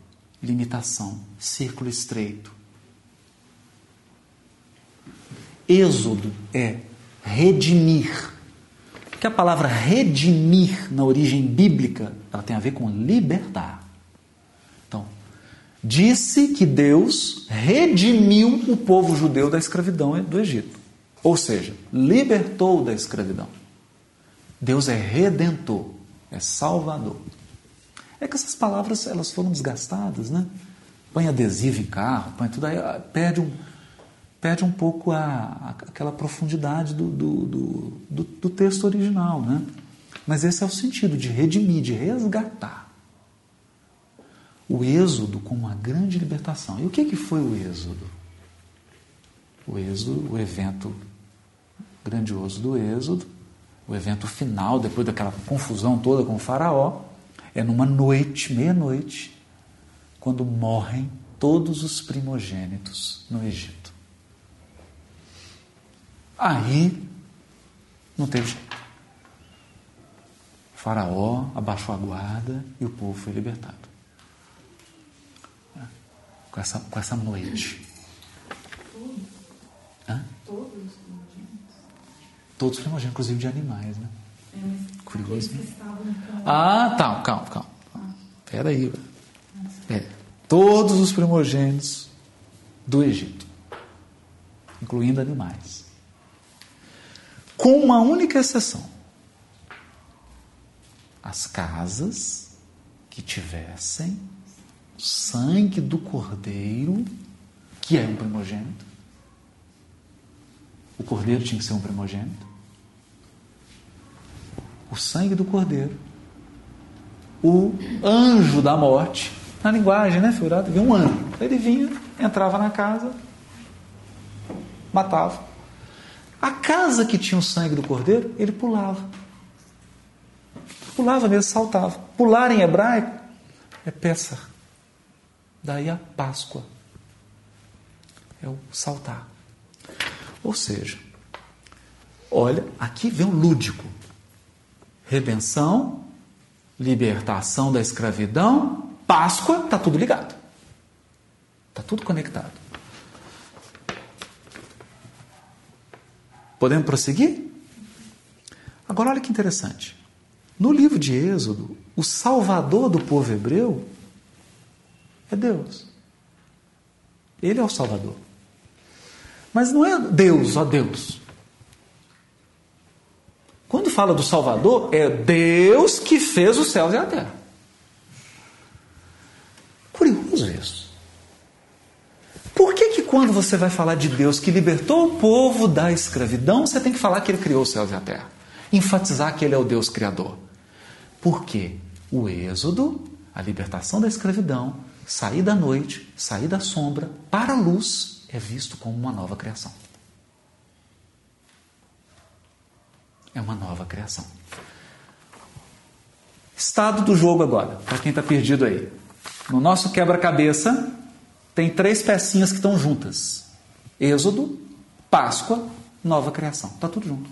limitação, círculo estreito. Êxodo é redimir. Porque a palavra redimir, na origem bíblica, ela tem a ver com libertar. Então, disse que Deus redimiu o povo judeu da escravidão do Egito. Ou seja, libertou da escravidão. Deus é redentor, é salvador. É que essas palavras elas foram desgastadas, né? Põe adesivo em carro, põe tudo aí, perde um, perde um pouco a, a aquela profundidade do, do, do, do, texto original, né? Mas esse é o sentido de redimir, de resgatar. O êxodo com uma grande libertação. E o que, que foi o êxodo? O êxodo, o evento grandioso do êxodo, o evento final, depois daquela confusão toda com o faraó, é numa noite, meia-noite, quando morrem todos os primogênitos no Egito. Aí não teve jeito. Faraó abaixou a guarda e o povo foi libertado. Com essa, com essa noite. Hã? Todos os primogênitos? Todos os primogênitos, inclusive de animais, né? É, Curioso. Né? Ah, tá, calma, calma. Espera aí. É. Todos os primogênitos do Egito, incluindo animais. Com uma única exceção. As casas que tivessem sangue do cordeiro, que é um primogênito. O cordeiro tinha que ser um primogênito. O sangue do cordeiro. O anjo da morte. Na linguagem, né, figurado? Um anjo. Ele vinha, entrava na casa, matava. A casa que tinha o sangue do cordeiro, ele pulava. Pulava mesmo, saltava. Pular em hebraico é peça. Daí a Páscoa. É o saltar. Ou seja, olha, aqui vem o lúdico. Redenção, libertação da escravidão, Páscoa, está tudo ligado. Está tudo conectado. Podemos prosseguir? Agora, olha que interessante. No livro de Êxodo, o salvador do povo hebreu é Deus. Ele é o salvador. Mas não é Deus, ó Deus. Quando fala do Salvador, é Deus que fez os céus e a terra. Curioso isso. Por que, que quando você vai falar de Deus que libertou o povo da escravidão, você tem que falar que ele criou os céus e a terra? Enfatizar que ele é o Deus criador. Porque o êxodo, a libertação da escravidão, sair da noite, sair da sombra para a luz, é visto como uma nova criação. É uma nova criação. Estado do jogo agora, para quem está perdido aí. No nosso quebra-cabeça, tem três pecinhas que estão juntas: Êxodo, Páscoa, nova criação. Está tudo junto.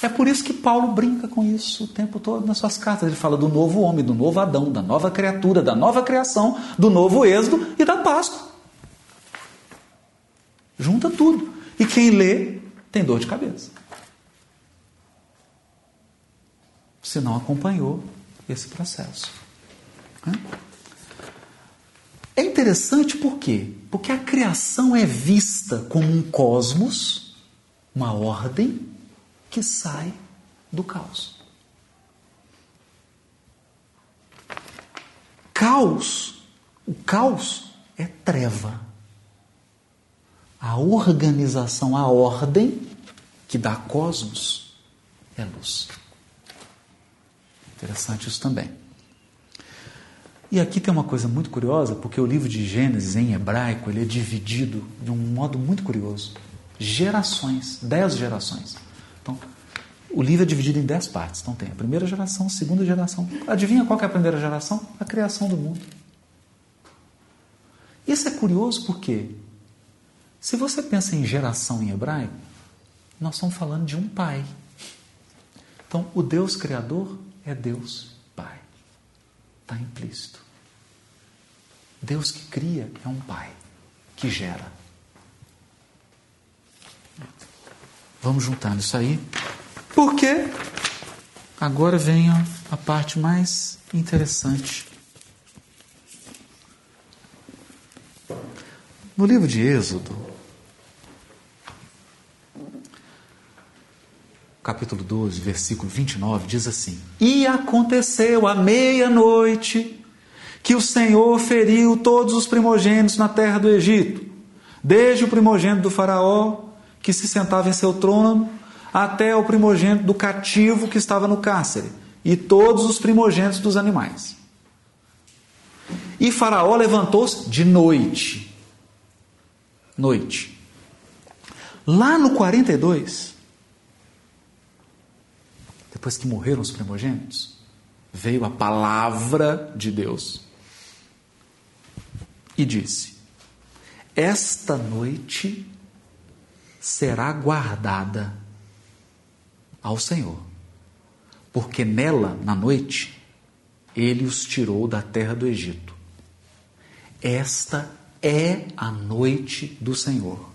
É por isso que Paulo brinca com isso o tempo todo nas suas cartas. Ele fala do novo homem, do novo Adão, da nova criatura, da nova criação, do novo êxodo e da Páscoa. Junta tudo. E quem lê tem dor de cabeça. Se não acompanhou esse processo. É interessante por quê? Porque a criação é vista como um cosmos, uma ordem que sai do caos. Caos, o caos é treva. A organização, a ordem que dá cosmos é luz. Interessante isso também. E aqui tem uma coisa muito curiosa, porque o livro de Gênesis em hebraico ele é dividido de um modo muito curioso. Gerações, dez gerações. Então, o livro é dividido em dez partes. Então tem a primeira geração, a segunda geração. Adivinha qual é a primeira geração? A criação do mundo. Isso é curioso porque, se você pensa em geração em hebraico, nós estamos falando de um pai. Então, o Deus Criador é Deus. Está implícito. Deus que cria é um Pai que gera. Vamos juntando isso aí. Porque agora vem a parte mais interessante. No livro de Êxodo, capítulo 12, versículo 29, diz assim: E aconteceu à meia-noite que o Senhor feriu todos os primogênitos na terra do Egito, desde o primogênito do Faraó, que se sentava em seu trono, até o primogênito do cativo que estava no cárcere, e todos os primogênitos dos animais. E Faraó levantou-se de noite. Noite. Lá no 42, depois que morreram os primogênitos, veio a palavra de Deus e disse: Esta noite será guardada ao Senhor, porque nela, na noite, ele os tirou da terra do Egito. Esta é a noite do Senhor,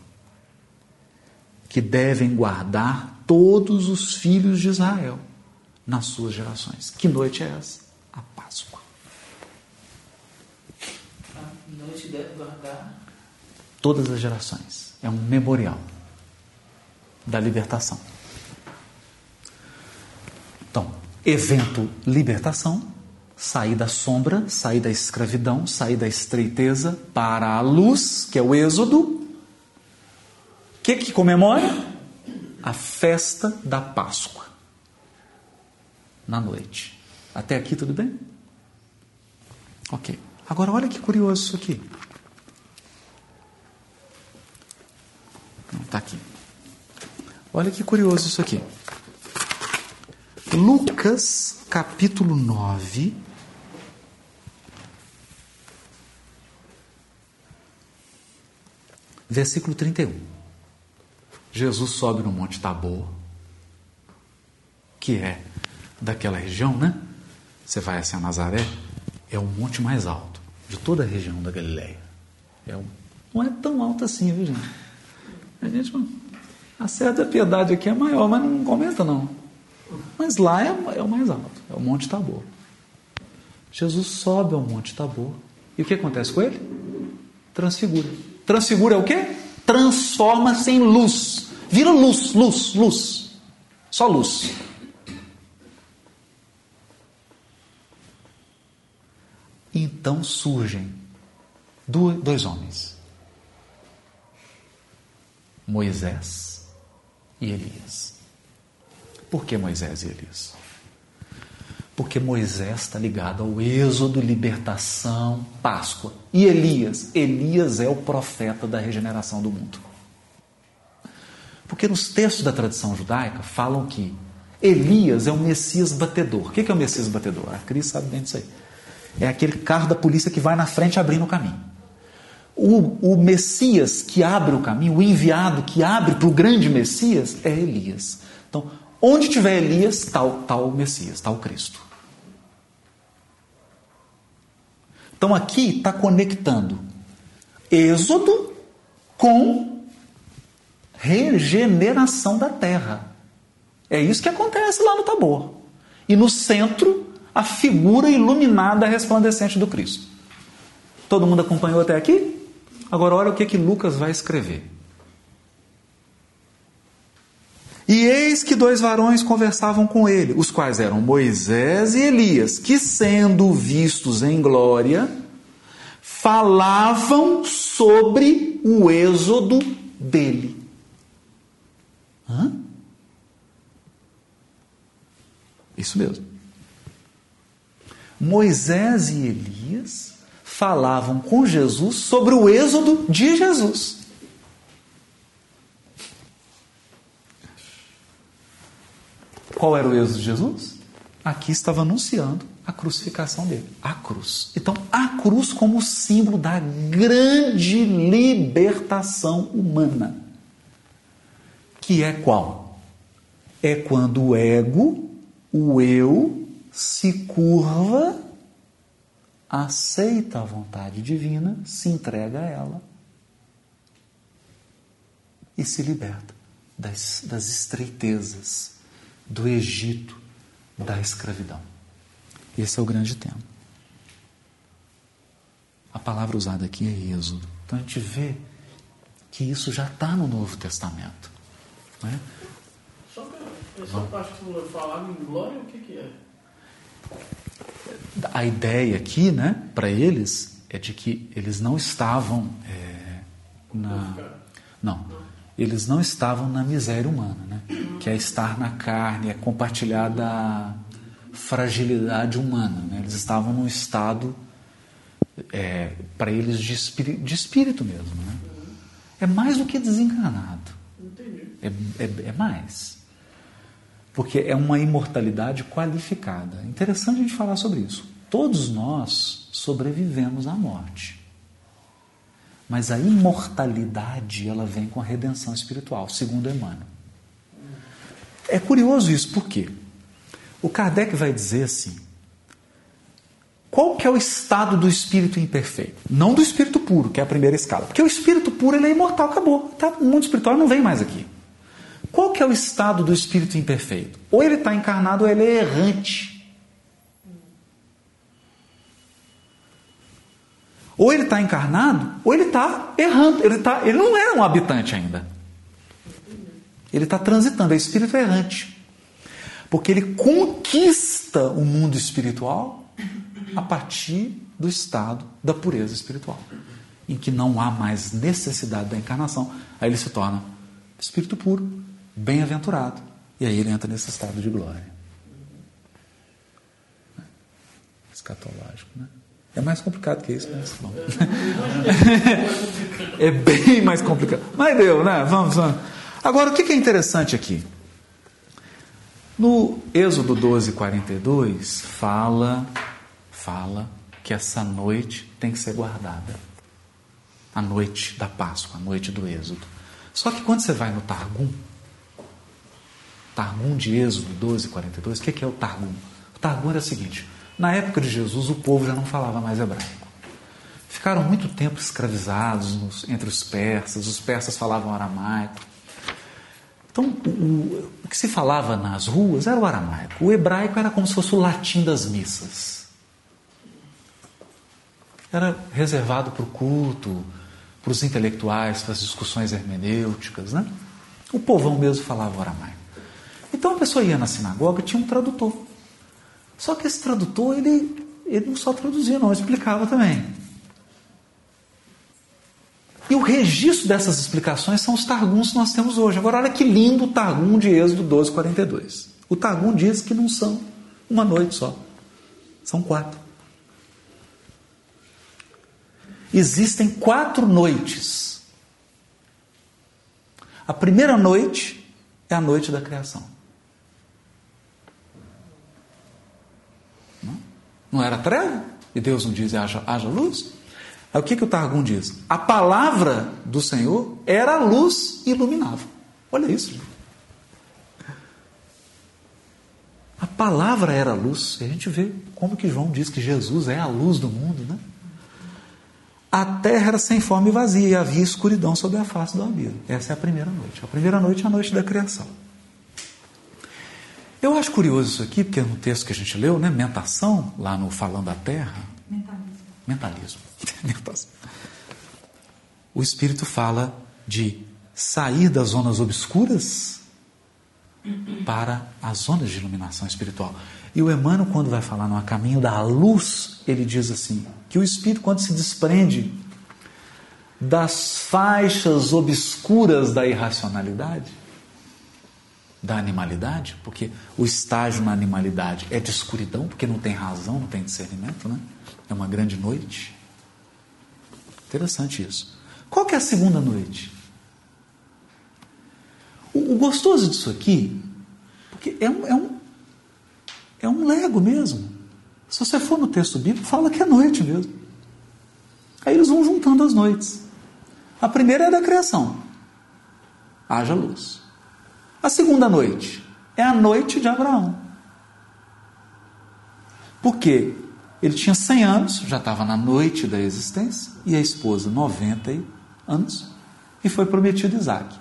que devem guardar todos os filhos de Israel nas suas gerações. Que noite é essa? A Páscoa. A noite deve guardar. Todas as gerações. É um memorial da libertação. Então, evento libertação, sair da sombra, sair da escravidão, sair da estreiteza para a luz, que é o êxodo. O que, que comemora? A festa da Páscoa na noite. Até aqui tudo bem? Ok. Agora olha que curioso isso aqui. Não está aqui. Olha que curioso isso aqui. Lucas capítulo 9. Versículo 31. Jesus sobe no Monte Tabor, que é daquela região, né? Você vai assim a Nazaré, é o monte mais alto de toda a região da Galileia. É um, não é tão alto assim, viu, gente? A gente a da Piedade aqui é maior, mas não comenta não. Mas lá é, é o mais alto, é o Monte Tabor. Jesus sobe ao Monte Tabor. E o que acontece com ele? Transfigura. Transfigura é o quê? Transforma-se em luz. Vira luz, luz, luz. Só luz. Então surgem dois homens: Moisés e Elias. Por que Moisés e Elias? Porque Moisés está ligado ao êxodo, libertação, Páscoa. E Elias? Elias é o profeta da regeneração do mundo. Porque nos textos da tradição judaica falam que Elias é o Messias batedor. O que é o Messias batedor? A Cris sabe bem disso aí é aquele carro da polícia que vai na frente abrindo o caminho. O, o Messias que abre o caminho, o enviado que abre para o grande Messias é Elias. Então, onde tiver Elias, está tá o Messias, está o Cristo. Então, aqui está conectando Êxodo com regeneração da terra. É isso que acontece lá no Tabor. E no centro a figura iluminada, resplandecente do Cristo. Todo mundo acompanhou até aqui? Agora, olha o que, que Lucas vai escrever. E eis que dois varões conversavam com ele, os quais eram Moisés e Elias, que, sendo vistos em glória, falavam sobre o êxodo dele. Hã? Isso mesmo. Moisés e Elias falavam com Jesus sobre o êxodo de Jesus. Qual era o êxodo de Jesus? Aqui estava anunciando a crucificação dele, a cruz. Então, a cruz como símbolo da grande libertação humana. Que é qual? É quando o ego, o eu, se curva, aceita a vontade divina, se entrega a ela e se liberta das, das estreitezas do Egito, da escravidão. Esse é o grande tema. A palavra usada aqui é êxodo. Então a gente vê que isso já está no Novo Testamento. Né? Só que essa parte que você falava em glória, o que, que é? A ideia aqui, né, para eles, é de que eles não estavam é, na. Não. Eles não estavam na miséria humana, né? Que é estar na carne, é compartilhar da fragilidade humana. Né? Eles estavam num estado, é, para eles, de espírito, de espírito mesmo. Né? É mais do que desencarnado. É, é, é mais. Porque é uma imortalidade qualificada. Interessante a gente falar sobre isso. Todos nós sobrevivemos à morte. Mas a imortalidade, ela vem com a redenção espiritual, segundo Emmanuel. É curioso isso, por quê? O Kardec vai dizer assim: qual que é o estado do espírito imperfeito? Não do espírito puro, que é a primeira escala. Porque o espírito puro ele é imortal, acabou. Tá, o mundo espiritual não vem mais aqui. Qual que é o estado do espírito imperfeito? Ou ele está encarnado ou ele é errante. Ou ele está encarnado, ou ele está errando. Ele, tá, ele não é um habitante ainda. Ele está transitando, é espírito errante. Porque ele conquista o mundo espiritual a partir do estado da pureza espiritual, em que não há mais necessidade da encarnação. Aí ele se torna espírito puro, bem-aventurado. E aí ele entra nesse estado de glória. Escatológico, né? É mais complicado que isso, mas bom. é bem mais complicado. Mas deu, né? Vamos, vamos. Agora, o que é interessante aqui? No Êxodo 12, 42, fala, fala que essa noite tem que ser guardada. A noite da Páscoa, a noite do Êxodo. Só que quando você vai no Targum, Targum de Êxodo 12, 42, o que é o Targum? O Targum era o seguinte: na época de Jesus, o povo já não falava mais hebraico. Ficaram muito tempo escravizados nos, entre os persas, os persas falavam aramaico. Então, o, o, que se falava nas ruas era o aramaico. O hebraico era como se fosse o latim das missas. Era reservado para o culto, para os intelectuais, para as discussões hermenêuticas. Né? O povão mesmo falava o aramaico. Pessoa ia na sinagoga tinha um tradutor. Só que esse tradutor, ele, ele não só traduzia, não, explicava também. E o registro dessas explicações são os Targuns que nós temos hoje. Agora, olha que lindo o Targum de Êxodo 12, 42. O Targum diz que não são uma noite só, são quatro. Existem quatro noites. A primeira noite é a noite da criação. Não, era treva? E Deus não diz haja, haja luz? Aí o que, que o Targum diz? A palavra do Senhor era luz e iluminava. Olha isso. A palavra era luz. E a gente vê como que João diz que Jesus é a luz do mundo, né? A terra era sem forma e vazia e havia escuridão sobre a face do abismo. Essa é a primeira noite. A primeira noite é a noite da criação. Eu acho curioso isso aqui, porque no texto que a gente leu, né, mentação, lá no Falando da Terra, Mentalismo. mentalismo. Mentação. O Espírito fala de sair das zonas obscuras para as zonas de iluminação espiritual. E o Emmanuel, quando vai falar no caminho da luz, ele diz assim: que o Espírito, quando se desprende das faixas obscuras da irracionalidade, da animalidade, porque o estágio na animalidade é de escuridão, porque não tem razão, não tem discernimento, né? É uma grande noite. Interessante isso. Qual que é a segunda noite? O, o gostoso disso aqui, porque é um, é, um, é um lego mesmo. Se você for no texto bíblico, fala que é noite mesmo. Aí eles vão juntando as noites. A primeira é da criação. Haja luz. A segunda noite é a noite de Abraão. Porque ele tinha 100 anos, já estava na noite da existência, e a esposa 90 anos, e foi prometido Isaac.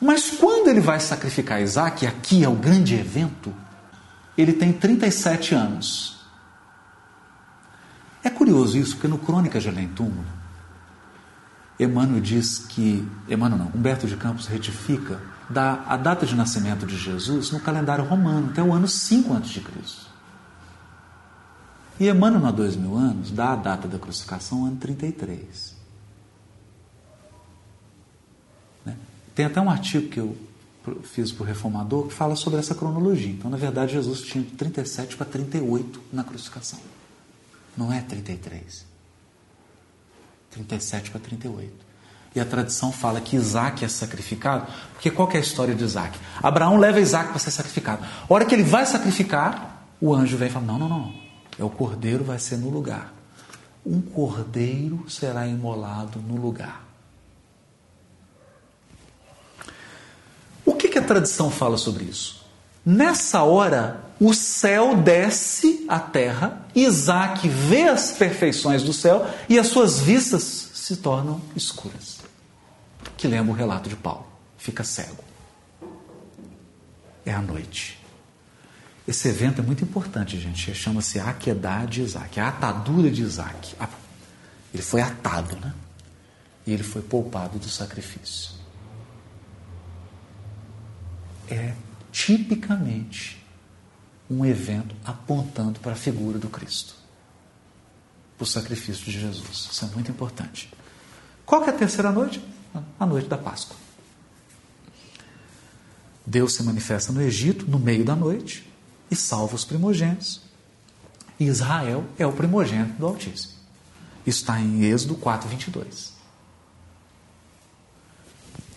Mas quando ele vai sacrificar Isaac, aqui é o grande evento, ele tem 37 anos. É curioso isso, porque no Crônica de Além Túmulo, Emmanuel diz que, Emmanuel não, Humberto de Campos retifica dá a data de nascimento de Jesus no calendário romano, até o ano 5 a.C. E Emmanuel, há dois mil anos, dá a data da crucificação, ano 33. Né? Tem até um artigo que eu fiz para o Reformador que fala sobre essa cronologia. Então, na verdade, Jesus tinha de 37 para 38 na crucificação. Não é 33. 37 para 38. E a tradição fala que Isaac é sacrificado, porque qual é a história de Isaac? Abraão leva Isaac para ser sacrificado. A hora que ele vai sacrificar, o anjo vem e fala: Não, não, não. É o cordeiro vai ser no lugar. Um cordeiro será imolado no lugar. O que, que a tradição fala sobre isso? Nessa hora, o céu desce à terra, Isaac vê as perfeições do céu e as suas vistas se tornam escuras que lembra o relato de Paulo. Fica cego. É a noite. Esse evento é muito importante, gente. Chama-se Aquedá de Isaac, a atadura de Isaac. Ele foi atado, né? E ele foi poupado do sacrifício. É tipicamente um evento apontando para a figura do Cristo, para o sacrifício de Jesus. Isso é muito importante. Qual que é a terceira noite? A noite da Páscoa. Deus se manifesta no Egito no meio da noite e salva os primogênitos. Israel é o primogênito do Altíssimo. Está em Êxodo 4, 22.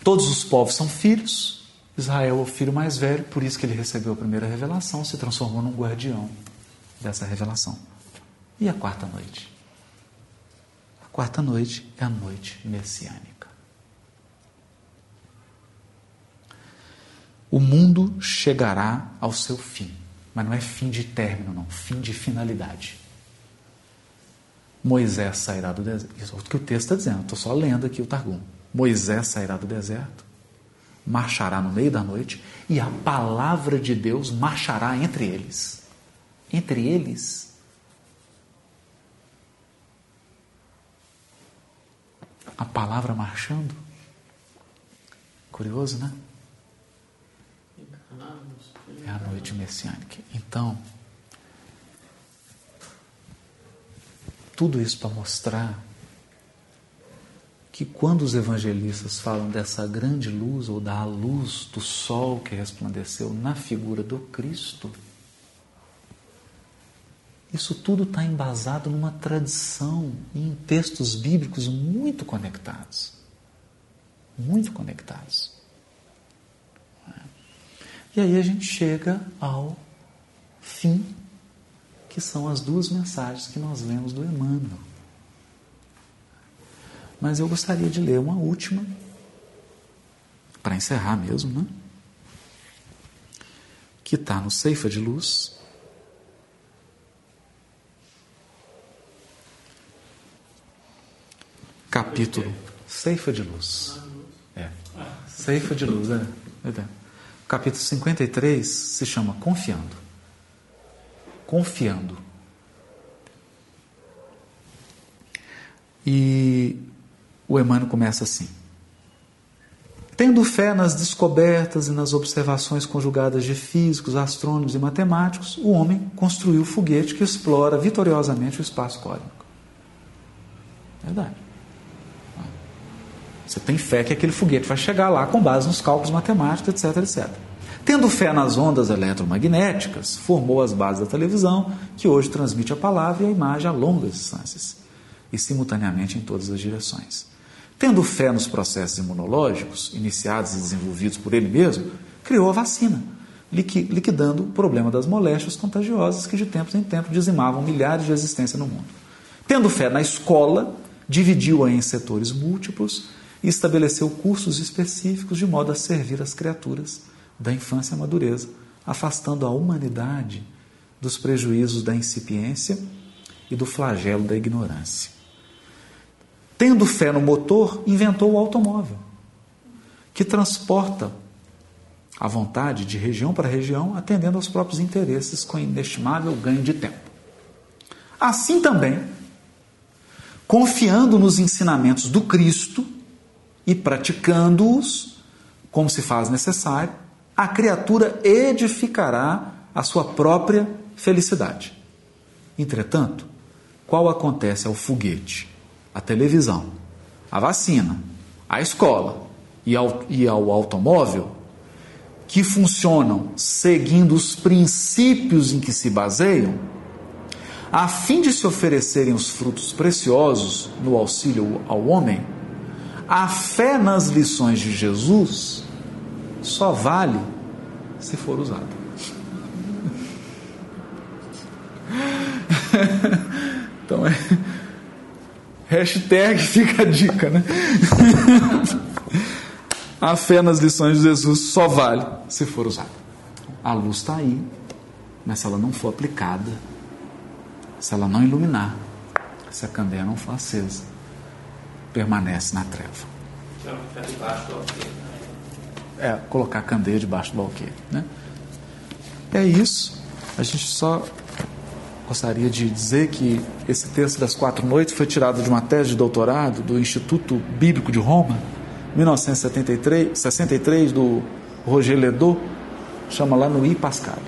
Todos os povos são filhos. Israel é o filho mais velho, por isso que ele recebeu a primeira revelação, se transformou num guardião dessa revelação. E a quarta noite? A quarta noite é a noite messiânica. O mundo chegará ao seu fim, mas não é fim de término, não, fim de finalidade. Moisés sairá do deserto. Isso é o que o texto está dizendo, estou só lendo aqui o Targum. Moisés sairá do deserto, marchará no meio da noite, e a palavra de Deus marchará entre eles. Entre eles. A palavra marchando. Curioso, né? É a noite messiânica. Então, tudo isso para mostrar que quando os evangelistas falam dessa grande luz ou da luz do sol que resplandeceu na figura do Cristo, isso tudo está embasado numa tradição e em textos bíblicos muito conectados. Muito conectados. E aí a gente chega ao fim, que são as duas mensagens que nós lemos do Emmanuel. Mas eu gostaria de ler uma última, para encerrar mesmo, né? Que está no Ceifa de Luz. Capítulo Ceifa de Luz. É. Ceifa de Luz, é. é capítulo 53 se chama Confiando. Confiando. E o Emmanuel começa assim. Tendo fé nas descobertas e nas observações conjugadas de físicos, astrônomos e matemáticos, o homem construiu o foguete que explora vitoriosamente o espaço cósmico. Verdade. Você tem fé que aquele foguete vai chegar lá com base nos cálculos matemáticos, etc, etc. Tendo fé nas ondas eletromagnéticas, formou as bases da televisão, que hoje transmite a palavra e a imagem a longas distâncias e simultaneamente em todas as direções. Tendo fé nos processos imunológicos, iniciados e desenvolvidos por ele mesmo, criou a vacina, liquidando o problema das moléstias contagiosas que de tempos em tempos dizimavam milhares de existências no mundo. Tendo fé na escola, dividiu-a em setores múltiplos e estabeleceu cursos específicos de modo a servir as criaturas da infância à madureza, afastando a humanidade dos prejuízos da incipiência e do flagelo da ignorância. Tendo fé no motor, inventou o automóvel, que transporta a vontade de região para região, atendendo aos próprios interesses com inestimável ganho de tempo. Assim também, confiando nos ensinamentos do Cristo e praticando-os como se faz necessário, a criatura edificará a sua própria felicidade. Entretanto, qual acontece ao foguete? a televisão, a vacina, a escola e ao, e ao automóvel, que funcionam seguindo os princípios em que se baseiam, a fim de se oferecerem os frutos preciosos no auxílio ao homem, a fé nas lições de Jesus só vale se for usada. então é Hashtag fica a dica, né? a fé nas lições de Jesus só vale se for usada. A luz está aí, mas se ela não for aplicada, se ela não iluminar, se a candeia não for acesa, permanece na treva. É, colocar a candeia debaixo do balqueiro. Né? É isso. A gente só gostaria de dizer que esse texto das quatro noites foi tirado de uma tese de doutorado do Instituto Bíblico de Roma, 1963, 63, do Roger Ledoux, chama lá no I Pascal.